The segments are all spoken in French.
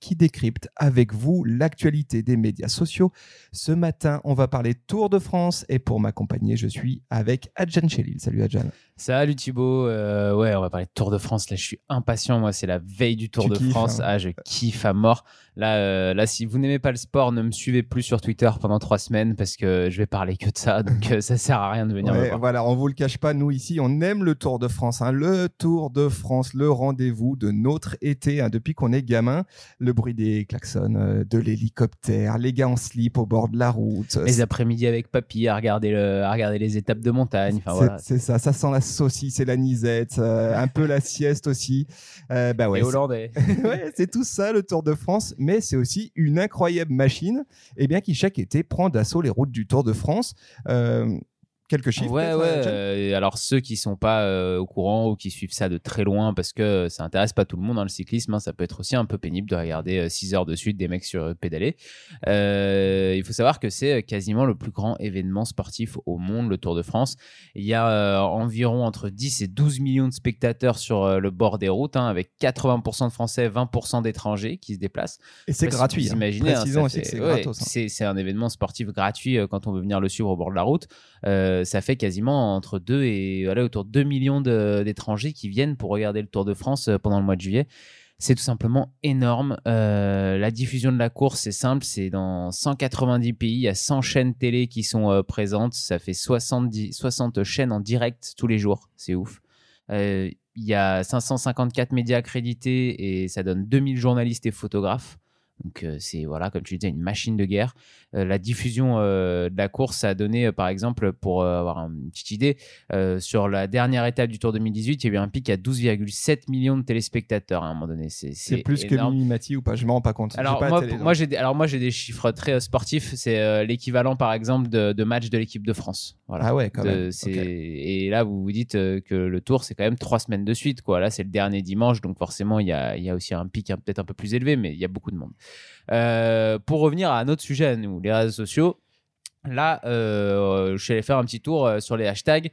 qui décrypte avec vous l'actualité des médias sociaux. Ce matin, on va parler Tour de France et pour m'accompagner, je suis avec Adjan Chelil. Salut Adjan. Salut Thibaut, euh, ouais, on va parler de Tour de France. Là, je suis impatient. Moi, c'est la veille du Tour Tu de kiffes, France. hein. Ah, je kiffe à mort. Là, euh, là, si vous n'aimez pas le sport, ne me suivez plus sur Twitter pendant trois semaines parce que je vais parler que de ça. Donc, euh, ça sert à rien de venir me voir. voilà, on vous le cache pas, nous ici, on aime le Tour de France. hein. Le Tour de France, le rendez-vous de notre été. hein. Depuis qu'on est gamin, le bruit des klaxons, euh, de l'hélicoptère, les gars en slip au bord de la route. Les après-midi avec papy à regarder, le, à regarder les étapes de montagne. Enfin, C'est- voilà. C'est ça, ça sent la saucisse et la nisette, euh, un peu la sieste aussi. Euh, bah ouais, Les Hollandais. c'est- ouais, c'est tout ça le Tour de France, mais c'est aussi une incroyable machine, et bien qui chaque été prend d'assaut les routes du Tour de France. Euh, quelques chiffres. Ouais, ouais. euh, euh, alors ceux qui sont pas euh, au courant ou qui suivent ça de très loin, parce que ça intéresse pas tout le monde dans le cyclisme, hein, ça peut être aussi un peu pénible de regarder 6 heures de suite des mecs sur pédaler. Euh, il faut savoir que c'est quasiment le plus grand événement sportif au monde, le Tour de France. Il y a euh, environ entre 10 et 12 millions de spectateurs sur euh, le bord des routes, hein, avec 80% de Français, 20% d'étrangers qui se déplacent. Et c'est gratuit. Vous hein. imaginez, hein, c'est ouais, hein. un événement sportif gratuit euh, quand on veut venir le suivre au bord de la route. Euh, ça fait quasiment entre 2 et voilà, autour de 2 millions d'étrangers qui viennent pour regarder le Tour de France euh, pendant le mois de juillet. C'est tout simplement énorme. Euh, la diffusion de la course, c'est simple, c'est dans 190 pays, il y a 100 chaînes télé qui sont euh, présentes, ça fait 70, 60 chaînes en direct tous les jours, c'est ouf. Euh, Il y a 554 médias accrédités et ça donne 2000 journalistes et photographes. Donc euh, c'est voilà, comme tu disais, une machine de guerre. Euh, la diffusion euh, de la course a donné, par exemple, pour avoir une petite idée, sur la dernière étape du Tour 2018, il y a eu un pic à 12,7 millions de téléspectateurs à un moment donné. C'est plus que énorme. Mimimati ou pas, je m'en rends pas compte. Alors pas moi, télé, j'ai des, alors moi j'ai des chiffres très sportifs. C'est l'équivalent par exemple de, de match de l'équipe de France. Voilà. Ah ouais, quand De- même. Et là, vous vous dites que le tour, c'est quand même trois semaines de suite. Quoi. Là, c'est le dernier dimanche, donc forcément, il y a, il y a aussi un pic hein, peut-être un peu plus élevé, mais il y a beaucoup de monde. Euh, pour revenir à un autre sujet à nous, les réseaux sociaux. Là, euh, je suis allé faire un petit tour euh, sur les hashtags.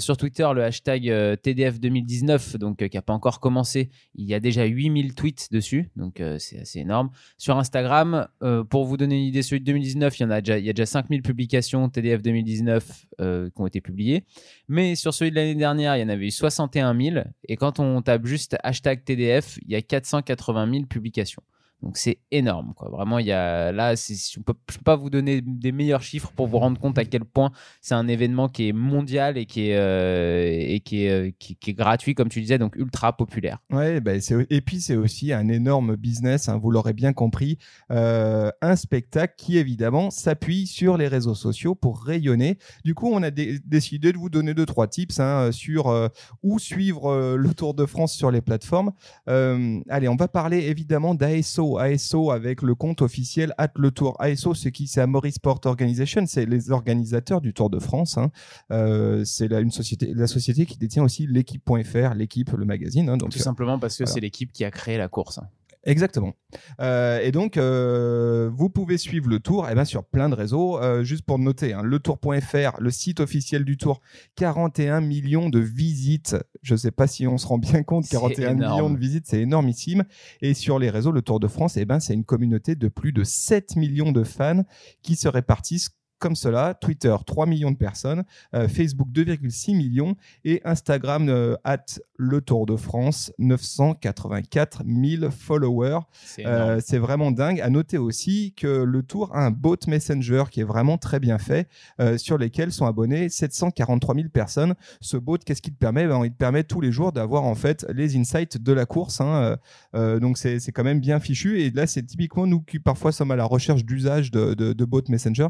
Sur Twitter, le hashtag euh, TDF 2019, donc qui n'a pas encore commencé, il y a déjà 8000 tweets dessus, donc c'est assez énorme. Sur Instagram, pour vous donner une idée, celui de 2019, il y, en a déjà, il y a déjà 5000 publications TDF 2019 euh, qui ont été publiées. Mais sur celui de l'année dernière, il y en avait eu 61 000. Et quand on tape juste hashtag TDF, il y a 480 000 publications. Donc c'est énorme, quoi. Vraiment, il y a là, je ne peux, pas vous donner des meilleurs chiffres pour vous rendre compte à quel point c'est un événement qui est mondial et qui est, euh, et qui est, euh, qui- est gratuit, comme tu disais, donc ultra populaire. Bah, et puis c'est aussi un énorme business, hein, vous l'aurez bien compris, euh, un spectacle qui évidemment s'appuie sur les réseaux sociaux pour rayonner. Du coup, on a dé- décidé de vous donner deux trois tips hein, sur où suivre le Tour de France sur les plateformes. Allez, on va parler évidemment d'ASO, ASO avec le compte officiel at le Tour. ASO, c'est qui? C'est Amaury Sport Organization, c'est les organisateurs du Tour de France. hein. Euh, c'est la, une société, la société qui détient aussi l'équipe.fr, l'équipe, le magazine. hein, donc Tout simplement parce que voilà. c'est l'équipe qui a créé la course. Exactement. Euh, et donc, euh, vous pouvez suivre le tour eh ben, sur plein de réseaux. Euh, juste pour noter, hein, letour.fr, le site officiel du tour, 41 millions de visites. Je ne sais pas si on se rend bien compte, C'est 41 énorme. millions de visites, c'est énormissime. Et sur les réseaux, le Tour de France, eh ben, c'est une communauté de plus de 7 millions de fans qui se répartissent comme cela, Twitter 3 millions de personnes, euh, Facebook 2,6 millions et Instagram euh, at le Tour de France 984 000 followers. C'est. Euh, c'est vraiment dingue. À noter aussi que le Tour a un bot Messenger qui est vraiment très bien fait, euh, sur lesquels sont abonnés 743 000 personnes. Ce bot, qu'est-ce qu'il te permet? Ben, Il te permet tous les jours d'avoir en fait les insights de la course. hein. Euh, donc c'est quand même bien fichu. Et là, c'est typiquement nous qui parfois sommes à la recherche d'usage de, de, de bot Messenger.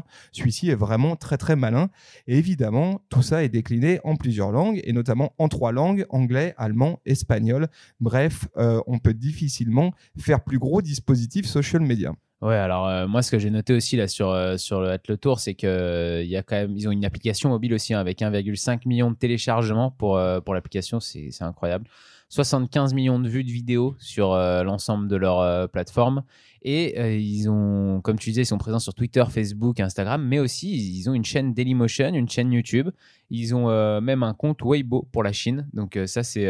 Celui-ci est vraiment très très malin. Et évidemment, tout ça est décliné en plusieurs langues, et notamment en trois langues, anglais, allemand, espagnol. Bref, euh, on peut difficilement faire plus gros dispositif social media. Ouais, alors euh, moi ce que j'ai noté aussi là sur euh, sur le Athlon Tour, c'est que euh, y a quand même ils ont une application mobile aussi hein, avec 1,5 million de téléchargements pour pour l'application, c'est incroyable. 75 millions de vues de vidéos sur l'ensemble de leur plateforme. Et ils ont, comme tu disais, ils sont présents sur Twitter, Facebook, Instagram, mais aussi ils ont une chaîne Dailymotion, une chaîne YouTube. Ils ont même un compte Weibo pour la Chine. Donc ça, c'est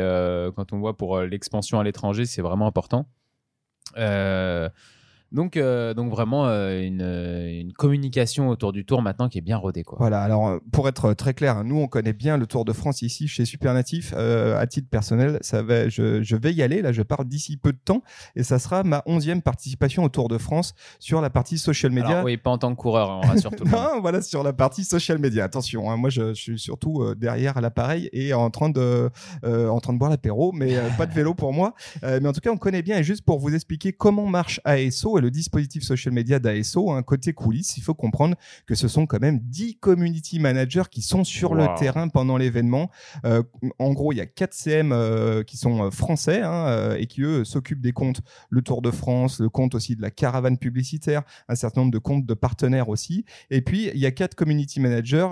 quand on voit pour l'expansion à l'étranger, c'est vraiment important. Euh, donc, euh, donc vraiment euh, une, une, communication autour du Tour maintenant qui est bien rodée. Quoi. Voilà, alors euh, pour être très clair, hein, nous on connaît bien le Tour de France ici chez Supernatif. à titre personnel, ça va, je, je, vais y aller, là je pars d'ici peu de temps et ça sera ma onzième participation au Tour de France sur la partie social media. Alors, oui, pas en tant que coureur, hein, on rassure tout le monde. non, voilà, sur la partie social media. Attention, hein, moi je, je, suis surtout derrière l'appareil et en train de, en train de boire l'apéro, mais pas de vélo pour moi. mais en tout cas, on connaît bien et juste pour vous expliquer comment marche ASO le dispositif social media d'ASO, un côté coulisses, il faut comprendre que ce sont quand même 10 community managers qui sont sur le terrain pendant l'événement. Euh, en gros, il y a 4 CM euh, qui sont euh, français hein, et qui, eux, s'occupent des comptes le Tour de France, le compte aussi de la caravane publicitaire, un certain nombre de comptes de partenaires aussi. Et puis, il y a 4 community managers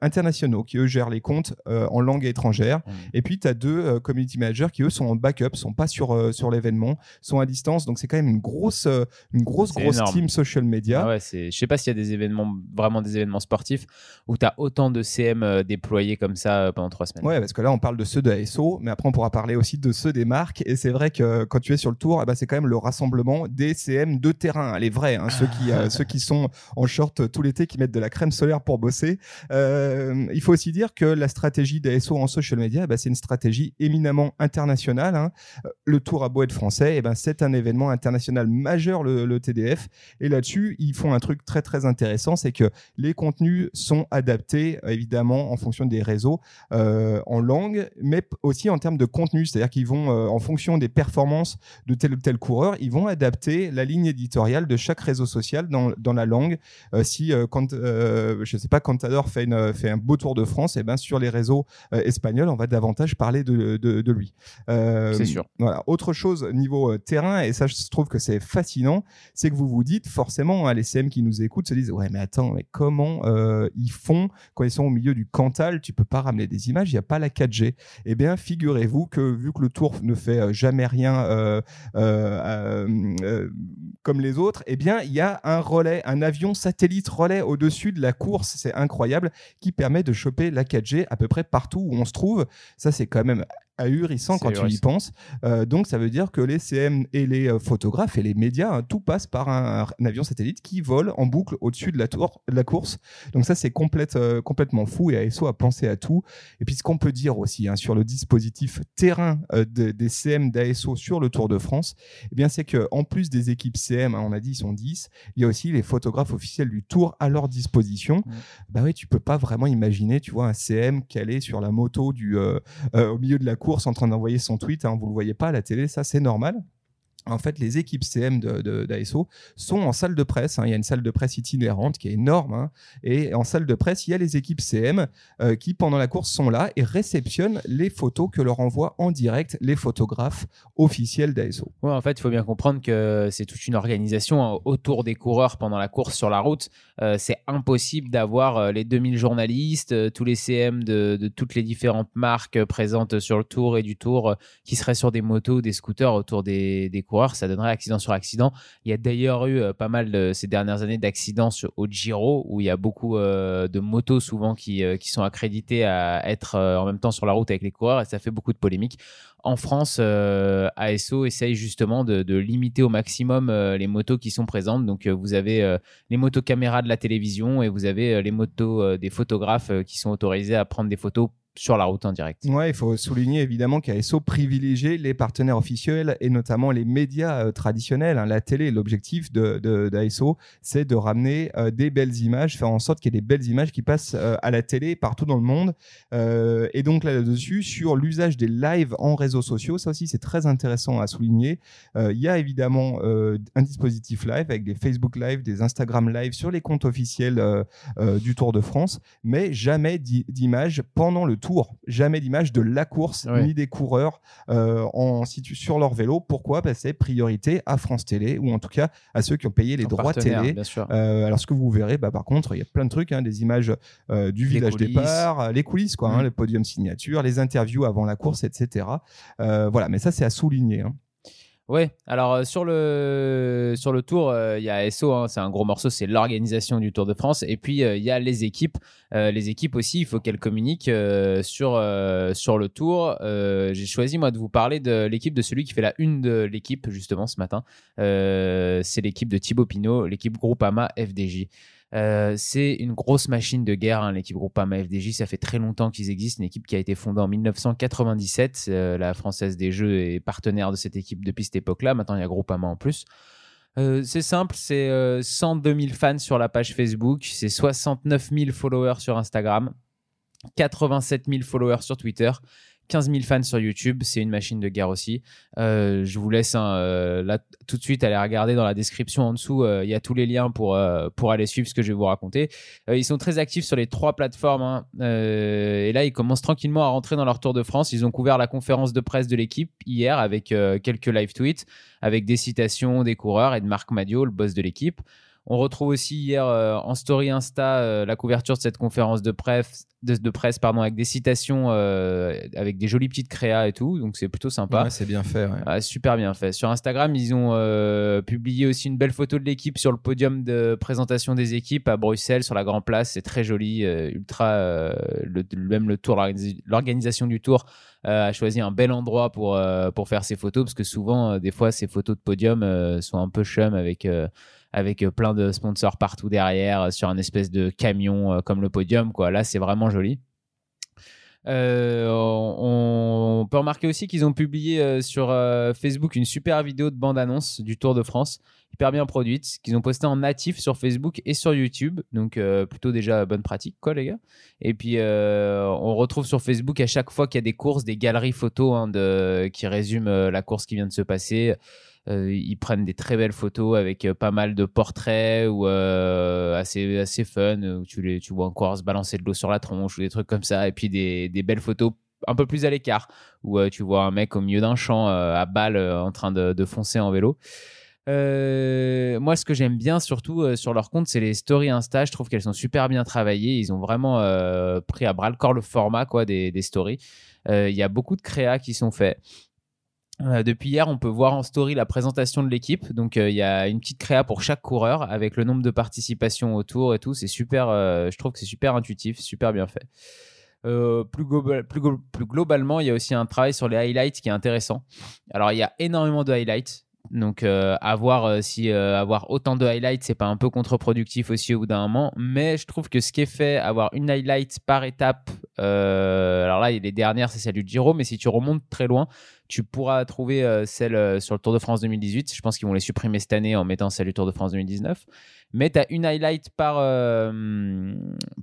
internationaux qui, eux, gèrent les comptes en langue étrangère. Mmh. Et puis, tu as deux community managers qui, eux, sont en backup, sont pas sur, sur l'événement, sont à distance. Donc, c'est quand même une grosse, une grosse, grosse team social media. Ah ouais, je sais pas s'il y a des événements, vraiment des événements sportifs où tu as autant de CM euh, déployés comme ça euh, pendant trois semaines. Ouais, parce que là, on parle de ceux de ASO, mais après, on pourra parler aussi de ceux des marques. Et c'est vrai que quand tu es sur le tour, eh ben, c'est quand même le rassemblement des CM de terrain, les vrais, hein, ceux, qui, euh, ceux qui sont en short tout l'été, qui mettent de la crème solaire pour bosser. il faut aussi dire que la stratégie d'ASO en social media, bah, c'est une stratégie éminemment internationale. Hein. Le tour à beau être français, eh ben, c'est un événement international majeur, le, le TDF. Et là-dessus, ils font un truc très très intéressant, c'est que les contenus sont adaptés évidemment en fonction des réseaux euh, en langue, mais aussi en termes de contenu. C'est-à-dire qu'ils vont, euh, en fonction des performances de tel ou tel coureur, ils vont adapter la ligne éditoriale de chaque réseau social dans, dans la langue. Euh, si quand je sais pas, Contador fait, une, fait un beau tour de France, et eh ben sur les réseaux espagnols, on va davantage parler de, de, de lui. c'est sûr. Voilà. Autre chose niveau terrain, et ça je trouve que c'est fascinant, c'est que vous vous dites forcément, hein, les CM qui nous écoutent se disent ouais mais attends, mais comment euh, ils font quand ils sont au milieu du Cantal? Tu peux pas ramener des images, il n'y a pas la 4G. Eh bien, figurez-vous que vu que le Tour ne fait euh, jamais rien euh, comme les autres, eh bien il y a un relais, un avion satellite relais au-dessus de la course, c'est incroyable, qui permet de choper la 4G à peu près partout où on se trouve. Ça c'est quand même ahurissant quand tu y penses. Euh, donc ça veut dire que les CM et les euh, photographes et les médias, hein, tout passe par un, avion satellite qui vole en boucle au-dessus de la, tour, de la course. Donc ça c'est complète, euh, complètement fou et ASO a pensé à tout. Et puis ce qu'on peut dire aussi hein, sur le dispositif terrain des CM d'ASO sur le Tour de France, eh bien c'est que en plus des équipes CM, hein, on a dit ils sont 10, il y a aussi les photographes officiels du Tour à leur disposition. Bah oui, tu peux pas vraiment imaginer, tu vois, un CM calé sur la moto du au milieu de la course en train d'envoyer son tweet. Hein, vous le voyez pas à la télé, ça c'est normal en fait, les équipes CM d'ASO sont en salle de presse. Hein. Il y a une salle de presse itinérante qui est énorme. Hein. et en salle de presse, il y a les équipes CM euh, qui, pendant la course, sont là et réceptionnent les photos que leur envoient en direct les photographes officiels d'ASO. Ouais, en fait, il faut bien comprendre que c'est toute une organisation hein, autour des coureurs pendant la course sur la route. Euh, c'est impossible d'avoir euh, les 2000 journalistes, tous les CM de, toutes les différentes marques présentes sur le tour et du tour qui seraient sur des motos, des scooters autour des, des coureurs ça donnerait accident sur accident. Il y a d'ailleurs eu euh, pas mal ces dernières années d'accidents au Giro où il y a beaucoup euh, de motos souvent qui, euh, qui sont accréditées à être en même temps sur la route avec les coureurs et ça fait beaucoup de polémiques. En France, ASO essaye justement de, limiter au maximum les motos qui sont présentes. Donc, vous avez les motos caméras de la télévision et vous avez les motos des photographes qui sont autorisés à prendre des photos sur la route en direct. Ouais, il faut souligner évidemment qu'ASO privilégie les partenaires officiels et notamment les médias euh, traditionnels, hein, la télé. L'objectif d'ASO, c'est de ramener euh, des belles images, faire en sorte qu'il y ait des belles images qui passent euh, à la télé partout dans le monde. et donc là-dessus, sur l'usage des lives en réseaux sociaux, ça aussi c'est très intéressant à souligner. Il y a évidemment un dispositif live avec des Facebook Live, des Instagram Live sur les comptes officiels du Tour de France, mais jamais d'images pendant le tour, jamais d'image de la course Ouais. ni des coureurs euh, en situ sur leur vélo. Pourquoi? Parce que c'est priorité à France Télé ou en tout cas à ceux qui ont payé les droits télé. Euh, alors ce que vous verrez, bah, par contre, il y a plein de trucs, hein, des images euh, du village coulisses. départ, euh, les coulisses, quoi, hein, Mm. le podium signature, les interviews avant la course, etc. Voilà, mais ça c'est à souligner. hein. Ouais, alors euh, sur le sur le tour, euh, il y a SO, hein, c'est un gros morceau, c'est l'organisation du Tour de France. Et puis euh, il y a les équipes, les équipes aussi, il faut qu'elles communiquent sur sur le tour. J'ai choisi moi de vous parler de l'équipe de celui qui fait la une de l'équipe justement ce matin. C'est l'équipe de Thibaut Pinot, l'équipe Groupama FDJ. Euh, c'est une grosse machine de guerre, hein, l'équipe Groupama FDJ. Ça fait très longtemps qu'ils existent. Une équipe qui a été fondée en 1997. Euh, la Française des Jeux est partenaire de cette équipe depuis cette époque-là. Maintenant, il y a Groupama en plus. Euh, c'est simple, c'est euh, 102 000 fans sur la page Facebook, c'est 69 000 followers sur Instagram, 87 000 followers sur Twitter, 15 000 fans sur YouTube. C'est une machine de guerre aussi. Euh, je vous laisse hein, euh, là tout de suite aller regarder dans la description en dessous. euh, Il y a tous les liens pour pour aller suivre ce que je vais vous raconter. Ils sont très actifs sur les trois plateformes. hein. Et là, ils commencent tranquillement à rentrer dans leur Tour de France. Ils ont couvert la conférence de presse de l'équipe hier avec quelques live tweets, avec des citations des coureurs et de Marc Madio, le boss de l'équipe. On retrouve aussi hier euh, en story Insta euh, la couverture de cette conférence de presse, de, de presse pardon, avec des citations, euh, avec des jolies petites créas et tout. Donc c'est plutôt sympa. Ouais, c'est bien fait. ouais. Ah, super bien fait. Sur Instagram, ils ont publié aussi une belle photo de l'équipe sur le podium de présentation des équipes à Bruxelles, sur la Grand Place. C'est très joli, ultra. le, même le tour, l'organisa- l'organisation du tour a choisi un bel endroit pour, pour faire ces photos, parce que souvent, des fois, ces photos de podium sont un peu chum avec. Avec euh, plein de sponsors partout derrière, euh, sur un espèce de camion euh, comme le podium. Quoi. Là, c'est vraiment joli. On, peut remarquer aussi qu'ils ont publié sur Facebook une super vidéo de bande-annonce du Tour de France, hyper bien produite, qu'ils ont posté en natif sur Facebook et sur YouTube. Donc plutôt déjà bonne pratique, quoi, les gars. Et puis on retrouve sur Facebook à chaque fois qu'il y a des courses, des galeries photos hein, qui résument la course qui vient de se passer. Euh, ils prennent des très belles photos avec euh, pas mal de portraits ou euh, assez assez fun où tu les tu vois encore se balancer de l'eau sur la tronche ou des trucs comme ça et puis des, des belles photos un peu plus à l'écart où tu vois un mec au milieu d'un champ à balle en train de, de foncer en vélo. Moi, ce que j'aime bien surtout sur leur compte, c'est les stories Insta. Je trouve qu'elles sont super bien travaillées. Ils ont vraiment pris à bras le corps le format quoi des, des stories. Il y a beaucoup de créas qui sont faits. Euh, depuis hier, on peut voir en story la présentation de l'équipe. Donc, euh, il y a une petite créa pour chaque coureur avec le nombre de participations au tour et tout. C'est super. euh, je trouve que c'est super intuitif, super bien fait. Plus, global- plus glo- plus globalement, il y a aussi un travail sur les highlights qui est intéressant. Alors, il y a énormément de highlights. Donc, à voir si avoir autant de highlights, c'est pas un peu contre-productif aussi au bout d'un moment. Mais je trouve que ce qui est fait, avoir une highlight par étape, alors là, les dernières, c'est celle du Giro, mais si tu remontes très loin, tu pourras trouver euh, celle euh, sur le Tour de France 2018. Je pense qu'ils vont les supprimer cette année en mettant celle du Tour de France 2019. Mais tu as une highlight par, euh,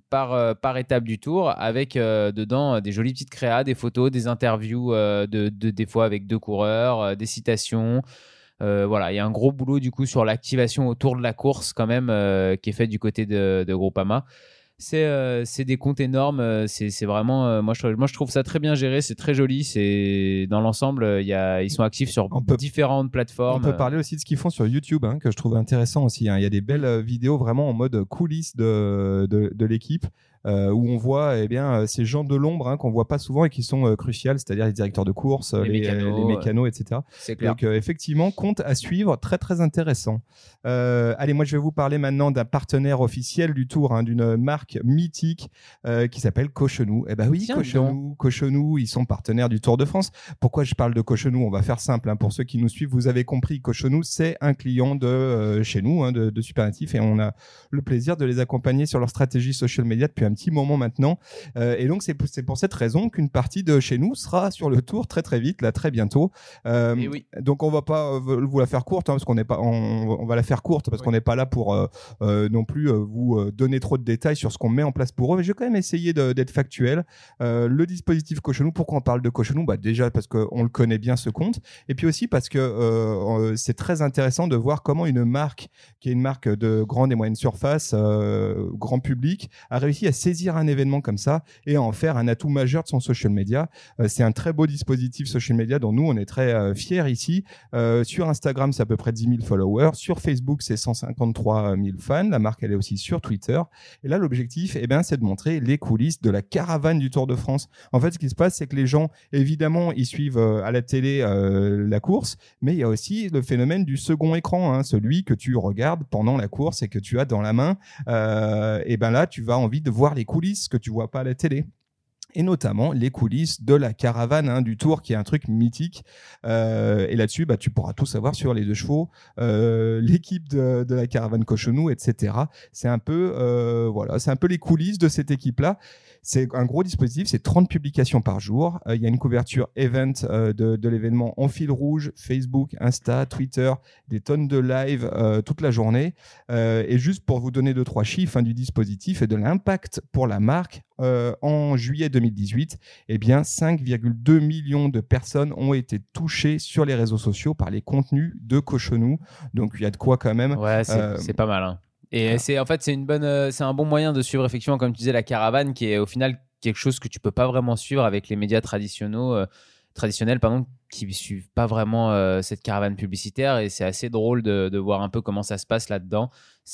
par, étape du tour avec dedans des jolies petites créas, des photos, des interviews, de, de- des fois avec deux coureurs, des citations. Voilà, il y a un gros boulot du coup sur l'activation autour de la course quand même qui est fait du côté de Groupama. C'est euh, c'est des comptes énormes, euh, c'est vraiment, euh, moi, je, moi je trouve ça très bien géré, c'est très joli, c'est dans l'ensemble, ils sont actifs sur On peut- différentes On plateformes. peut parler aussi de ce qu'ils font sur YouTube, hein, que je trouve intéressant aussi. hein. Il y a des belles vidéos vraiment en mode coulisses de, de, de l'équipe. Euh, où on voit eh bien, euh, ces gens de l'ombre hein, qu'on voit pas souvent et qui sont euh, cruciales, c'est-à-dire les directeurs de course, Les les, mécanos, les mécanos, etc. Clair. Donc effectivement, compte à suivre, très très intéressant. Allez, moi je vais vous parler maintenant d'un partenaire officiel du Tour, hein, d'une marque mythique qui s'appelle Cochenou. Eh ben oui, Tiens Cochenou, Cochenou, ils sont partenaires du Tour de France. Pourquoi je parle de Cochenou? On va faire simple. hein. Pour ceux qui nous suivent, vous avez compris, Cochenou, c'est un client de euh, chez nous, hein, de, de Supernatif, et on a le plaisir de les accompagner sur leur stratégie social media depuis un petit moment maintenant. Euh, et donc c'est pour, cette raison qu'une partie de chez nous sera sur le Tour très très vite, là très bientôt. Euh, oui. donc on va pas euh, vous la faire courte hein, parce qu'on n'est pas on, on va la faire courte parce qu'on n'est pas là pour euh, non plus vous donner trop de détails sur ce qu'on met en place pour eux mais je vais quand même essayer d'être factuel le dispositif Cochenou pourquoi on parle de Cochenou bah déjà parce qu'on le connaît bien ce compte et puis aussi parce que c'est très intéressant de voir comment une marque qui est une marque de grande et moyenne surface grand public a réussi à saisir un événement comme ça et en faire un atout majeur de son social media. c'est un très beau dispositif social media dont nous, on est très fiers ici. sur Instagram, c'est à peu près 10 000 followers. Sur Facebook, c'est 153 000 fans. La marque, elle est aussi sur Twitter. Et là, l'objectif, eh ben, c'est de montrer les coulisses de la caravane du Tour de France. En fait, ce qui se passe, c'est que les gens, évidemment, ils suivent à la télé la course, mais il y a aussi le phénomène du second écran, hein, celui que tu regardes pendant la course et que tu as dans la main. Euh, et ben là, tu vas envie de voir les coulisses que tu vois pas à la télé et notamment les coulisses de la caravane hein, du Tour, qui est un truc mythique. Euh, et là-dessus, bah, tu pourras tout savoir sur les deux chevaux, euh, l'équipe de, la caravane Cochonou, etc. C'est un peu, euh, voilà, un peu les coulisses de cette équipe-là. C'est un gros dispositif, c'est 30 publications par jour. Il y a une couverture event de, l'événement en fil rouge, Facebook, Insta, Twitter, des tonnes de live toute la journée. et juste pour vous donner deux trois chiffres hein, du dispositif et de l'impact pour la marque, en juillet 2018, eh bien 5,2 millions de personnes ont été touchées sur les réseaux sociaux par les contenus de Cochonou. Donc il y a de quoi quand même. Ouais, c'est pas mal. Hein. Et c'est en fait c'est une bonne, euh, c'est un bon moyen de suivre effectivement comme tu disais la caravane qui est au final quelque chose que tu peux pas vraiment suivre avec les médias traditionnels, euh, traditionnels pardon, qui suivent pas vraiment euh, cette caravane publicitaire et c'est assez drôle de, de, voir un peu comment ça se passe là-dedans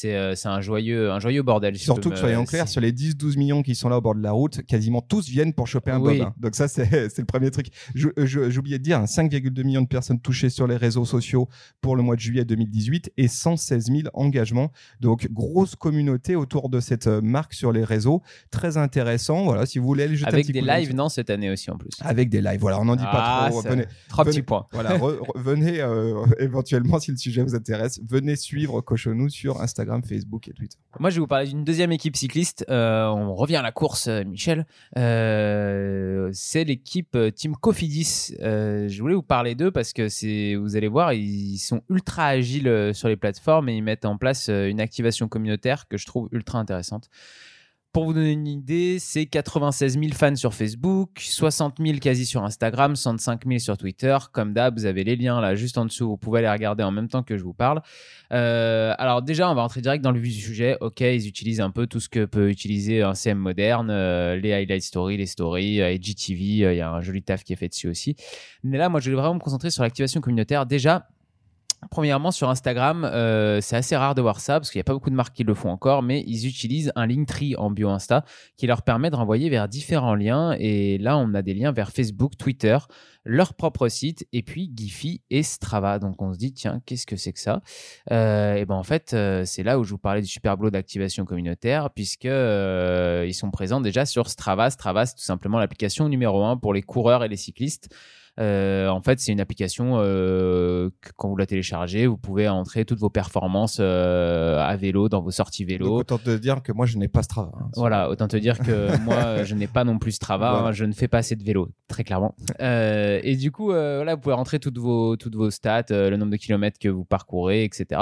euh, c'est un, joyeux, un joyeux bordel. Surtout que, soyons clairs, sur les 10-12 millions qui sont là au bord de la route, quasiment tous viennent pour choper un bob. Hein. Donc ça, c'est le premier truc. Euh, oublié de dire, 5,2 hein, millions de personnes touchées sur les réseaux sociaux pour le mois de juillet 2018 et 116 000 engagements. Donc grosse communauté autour de cette euh, marque sur les réseaux. Très intéressant. Voilà, si vous voulez aller jeter Avec des lives, non, cette année aussi en plus. Avec des lives, voilà, on n'en dit pas ah, trop. Trois petits points. Voilà, venez éventuellement, si le sujet vous intéresse, venez suivre Cochonou sur Instagram, Facebook et moi, je vais vous parler d'une deuxième équipe cycliste. Euh, on revient à la course, euh, Michel. Euh, c'est l'équipe Team Cofidis. je voulais vous parler d'eux parce que c'est, vous allez voir, ils sont ultra agiles sur les plateformes et ils mettent en place une activation communautaire que je trouve ultra intéressante. Pour vous donner une idée, c'est 96 000 fans sur Facebook, 60 000 quasi sur Instagram, 65 000 sur Twitter. Comme d'hab, vous avez les liens là juste en dessous. Vous pouvez les regarder en même temps que je vous parle. Euh, alors déjà, on va rentrer direct dans le vif du sujet. Ok, ils utilisent un peu tout ce que peut utiliser un CM moderne, euh, les highlight stories, les stories, euh, IGTV. Il y a un joli taf qui est fait dessus aussi. Mais là, moi, je vais vraiment me concentrer sur l'activation communautaire. Déjà, Premièrement, sur Instagram, euh, c'est assez rare de voir ça parce qu'il n'y a pas beaucoup de marques qui le font encore, mais ils utilisent un Linktree en bio Insta qui leur permet de renvoyer vers différents liens. Et là, on a des liens vers Facebook, Twitter, leur propre site et puis Giphy et Strava. Donc on se dit, tiens, qu'est-ce que c'est que ça? Euh, Et ben en fait, euh, c'est là où je vous parlais du super boulot d'activation communautaire puisque ils sont présents déjà sur Strava. Strava, c'est tout simplement l'application numéro un pour les coureurs et les cyclistes. Euh, en fait, c'est une application euh, que quand vous la téléchargez, vous pouvez entrer toutes vos performances euh, à vélo dans vos sorties vélo. autant te dire que moi, je n'ai pas Strava. Hein, voilà, autant te dire que moi, je n'ai pas non plus Strava. Hein, je ne fais pas assez de vélo, très clairement. et du coup, voilà, vous pouvez rentrer toutes vos toutes vos stats, le nombre de kilomètres que vous parcourez, etc.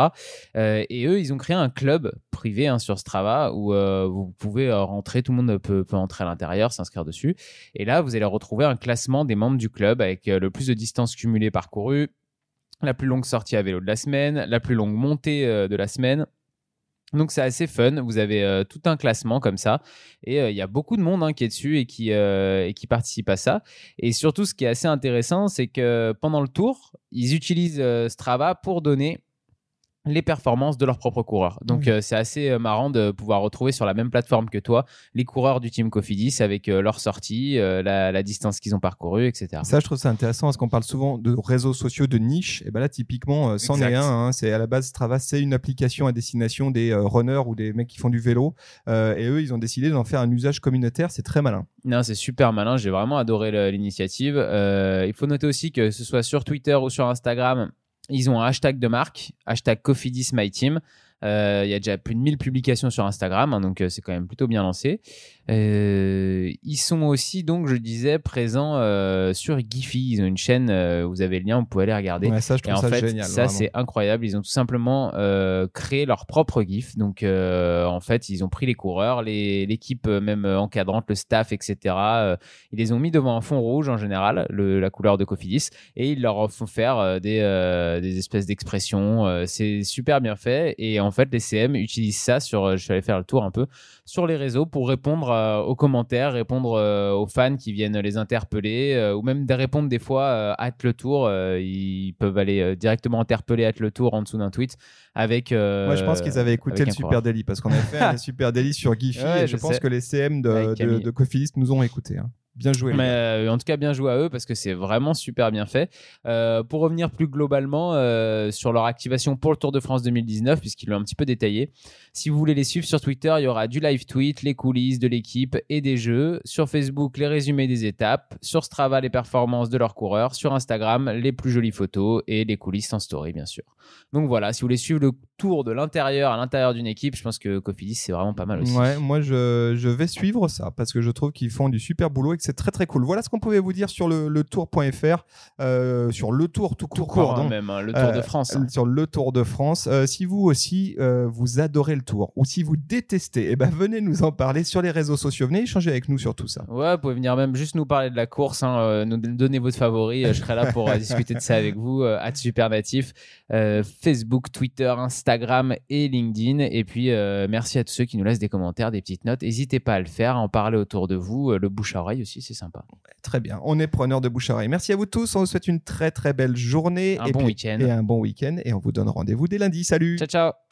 et eux, ils ont créé un club privé hein, sur Strava où vous pouvez rentrer, tout le monde peut, peut entrer à l'intérieur, s'inscrire dessus. Et là, vous allez retrouver un classement des membres du club avec le plus de distance cumulée parcourue, la plus longue sortie à vélo de la semaine, la plus longue montée euh, de la semaine. Donc c'est assez fun, vous avez euh, tout un classement comme ça et euh, il y a beaucoup de monde hein, qui est dessus et qui, et qui participe à ça. Et surtout ce qui est assez intéressant c'est que pendant le tour, ils utilisent Strava pour donner les performances de leurs propres coureurs. Donc euh, c'est assez euh, marrant de pouvoir retrouver sur la même plateforme que toi les coureurs du team Cofidis avec euh, leur sortie, la, distance qu'ils ont parcourue, etc. Ça, je trouve ça intéressant parce qu'on parle souvent de réseaux sociaux de niche. Et ben là, typiquement, c'en est un. Hein. c'est à la base Strava, c'est une application à destination des runners ou des mecs qui font du vélo. et eux, ils ont décidé d'en faire un usage communautaire. C'est très malin. Non, c'est super malin. J'ai vraiment adoré l'initiative. il faut noter aussi que ce soit sur Twitter ou sur Instagram, ils ont un hashtag de marque, hashtag CofidisMyTeam. Euh, il y a déjà plus de 1000 publications sur Instagram, hein, donc euh, c'est quand même plutôt bien lancé. Euh, ils sont aussi, donc, je disais, présents euh, sur Giphy. Ils ont une chaîne, euh, vous avez le lien, vous pouvez aller regarder. Ouais, ça, je trouve et en ça fait, génial. Ça, c'est incroyable. Ils ont tout simplement créé leur propre GIF. Donc, en fait, ils ont pris les coureurs, l'équipe même encadrante, le staff, etc. ils les ont mis devant un fond rouge en général, le, la couleur de Cofidis, et ils leur font faire des, des espèces d'expressions. c'est super bien fait. Et en fait, les CM utilisent ça sur, je suis allé faire le tour un peu, sur les réseaux pour répondre euh, aux commentaires, répondre euh, aux fans qui viennent les interpeller, euh, ou même de répondre des fois à le tour. ils peuvent aller directement interpeller le tour en dessous d'un tweet avec. Moi, je pense qu'ils avaient écouté le Super Daily parce qu'on avait fait un Super Daily sur Giphy et je, pense que les CM de, de, de nous ont écouté. Hein. Bien joué. Mais euh, en tout cas, bien joué à eux parce que c'est vraiment super bien fait. Euh, pour revenir plus globalement euh, sur leur activation pour le Tour de France 2019, puisqu'ils l'ont un petit peu détaillé. Si vous voulez les suivre sur Twitter, il y aura du live tweet, les coulisses de l'équipe et des jeux. Sur Facebook, les résumés des étapes. Sur Strava, les performances de leurs coureurs. Sur Instagram, les plus jolies photos et les coulisses en story, bien sûr. Donc voilà, si vous voulez suivre le tour de l'intérieur à l'intérieur d'une équipe, je pense que Cofidis, c'est vraiment pas mal aussi. Ouais, moi, je, je vais suivre ça parce que je trouve qu'ils font du super boulot et que c'est très très cool. Voilà ce qu'on pouvait vous dire sur le, tour.fr, euh, sur le tour tout, court, hein, même, hein, le Tour de euh, France. Hein. Sur le Tour de France. Euh, si vous aussi vous adorez le Tour ou si vous détestez, eh ben venez nous en parler sur les réseaux sociaux. Venez échanger avec nous sur tout ça. Ouais, vous pouvez venir même juste nous parler de la course, nous donner votre favori. je serai là pour discuter de ça avec vous. à Supernatif, Facebook, Twitter, Instagram et LinkedIn. Et puis merci à tous ceux qui nous laissent des commentaires, des petites notes. N'hésitez pas à le faire, à en parler autour de vous. Le bouche à oreille aussi, c'est sympa. Très bien. On est preneur de bouche à oreille. Merci à vous tous. On vous souhaite une très très belle journée. Un bon week-end. Et un bon week-end. Et on vous donne rendez-vous dès lundi. Salut. Ciao, ciao.